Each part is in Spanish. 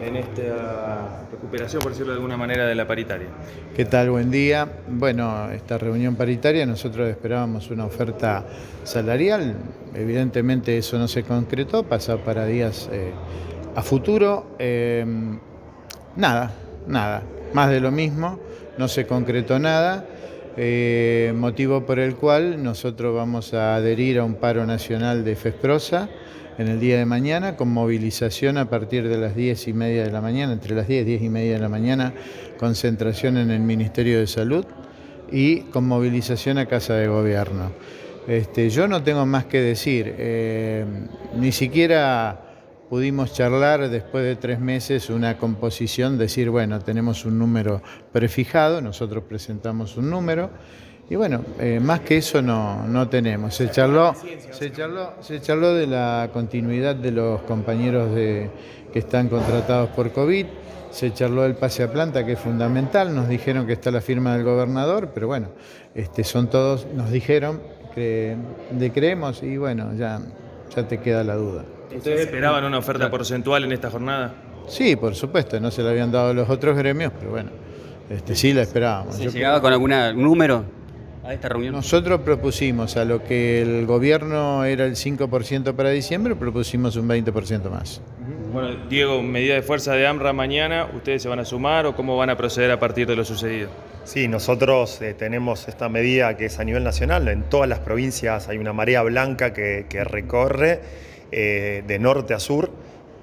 En esta recuperación, por decirlo de alguna manera, de la paritaria. ¿Qué tal? Buen día. Bueno, esta reunión paritaria nosotros esperábamos una oferta salarial. Evidentemente eso no se concretó, pasa para días eh, a futuro. Eh, nada, nada. Más de lo mismo, no se concretó nada. Eh, motivo por el cual nosotros vamos a adherir a un paro nacional de FESPROSA en el día de mañana con movilización a partir de las 10 y media de la mañana, entre las 10 y 10 y media de la mañana, concentración en el Ministerio de Salud y con movilización a Casa de Gobierno. Este, yo no tengo más que decir, eh, ni siquiera pudimos charlar después de tres meses una composición, decir, bueno, tenemos un número prefijado, nosotros presentamos un número, y bueno, eh, más que eso no, no tenemos. Se charló, se, charló, se charló de la continuidad de los compañeros de, que están contratados por COVID, se charló del pase a planta, que es fundamental, nos dijeron que está la firma del gobernador, pero bueno, este, son todos, nos dijeron que de creemos y bueno, ya, ya te queda la duda. ¿Ustedes esperaban una oferta porcentual en esta jornada? Sí, por supuesto, no se la habían dado los otros gremios, pero bueno, este, sí la esperábamos. ¿Se llegaba con algún número a esta reunión? Nosotros propusimos a lo que el gobierno era el 5% para diciembre, propusimos un 20% más. Bueno, Diego, medida de fuerza de AMRA mañana, ¿ustedes se van a sumar o cómo van a proceder a partir de lo sucedido? Sí, nosotros eh, tenemos esta medida que es a nivel nacional. En todas las provincias hay una marea blanca que, que recorre eh, de norte a sur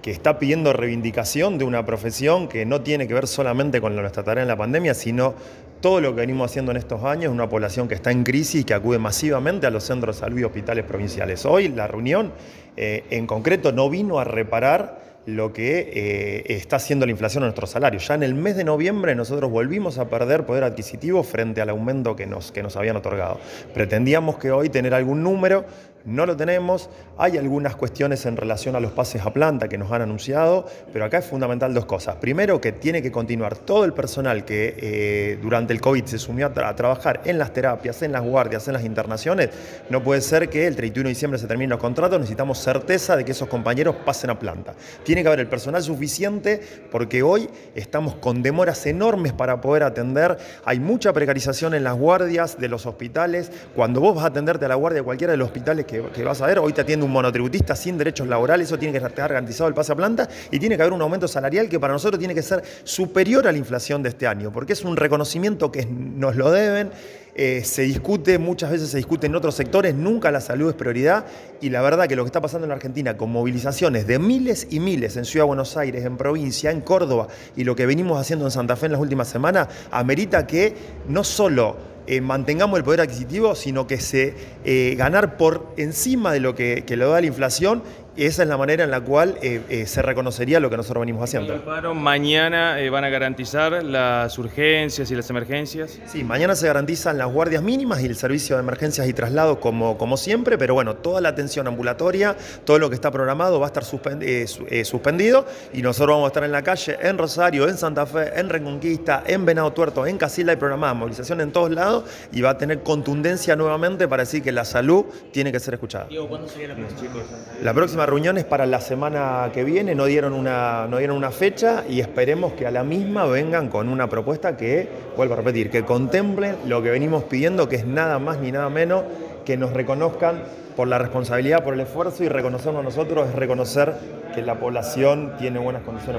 que está pidiendo reivindicación de una profesión que no tiene que ver solamente con nuestra tarea en la pandemia, sino todo lo que venimos haciendo en estos años, una población que está en crisis y que acude masivamente a los centros de salud y hospitales provinciales. Hoy la reunión eh, en concreto no vino a reparar lo que eh, está haciendo la inflación en nuestros salarios. Ya en el mes de noviembre nosotros volvimos a perder poder adquisitivo frente al aumento que nos, que nos habían otorgado. Pretendíamos que hoy tener algún número, no lo tenemos. Hay algunas cuestiones en relación a los pases a planta que nos han anunciado, pero acá es fundamental dos cosas. Primero, que tiene que continuar todo el personal que eh, durante el COVID se sumió a, trabajar en las terapias, en las guardias, en las internaciones. No puede ser que el 31 de diciembre se terminen los contratos, necesitamos certeza de que esos compañeros pasen a planta. Tiene que haber el personal suficiente porque hoy estamos con demoras enormes para poder atender. Hay mucha precarización en las guardias de los hospitales. Cuando vos vas a atenderte a la guardia de cualquiera de los hospitales que que, vas a ver. Hoy te atiende un monotributista sin derechos laborales, eso tiene que estar garantizado el pase a planta y tiene que haber un aumento salarial que para nosotros tiene que ser superior a la inflación de este año, porque es un reconocimiento que nos lo deben. Eh, se discute, muchas veces se discute en otros sectores, nunca la salud es prioridad y la verdad que lo que está pasando en la Argentina con movilizaciones de miles y miles en Ciudad de Buenos Aires, en provincia, en Córdoba y lo que venimos haciendo en Santa Fe en las últimas semanas, amerita que no solo eh, mantengamos el poder adquisitivo, sino que se eh, ganar por encima de lo que, que lo da la inflación esa es la manera en la cual eh, eh, se reconocería lo que nosotros venimos haciendo. mañana eh, van a garantizar las urgencias y las emergencias? Sí, mañana se garantizan las guardias mínimas y el servicio de emergencias y traslados como, como siempre, pero bueno, toda la atención ambulatoria, todo lo que está programado va a estar suspendido y nosotros vamos a estar en la calle, en Rosario, en Santa Fe, en Reconquista, en Venado Tuerto, en Casilla y programada movilización en todos lados y va a tener contundencia nuevamente para decir que la salud tiene que ser escuchada. ¿cuándo sería la próxima? La próxima reuniones para la semana que viene, no dieron, una, no dieron una fecha y esperemos que a la misma vengan con una propuesta que, vuelvo a repetir, que contemplen lo que venimos pidiendo, que es nada más ni nada menos que nos reconozcan por la responsabilidad, por el esfuerzo y reconocernos nosotros es reconocer que la población tiene buenas condiciones.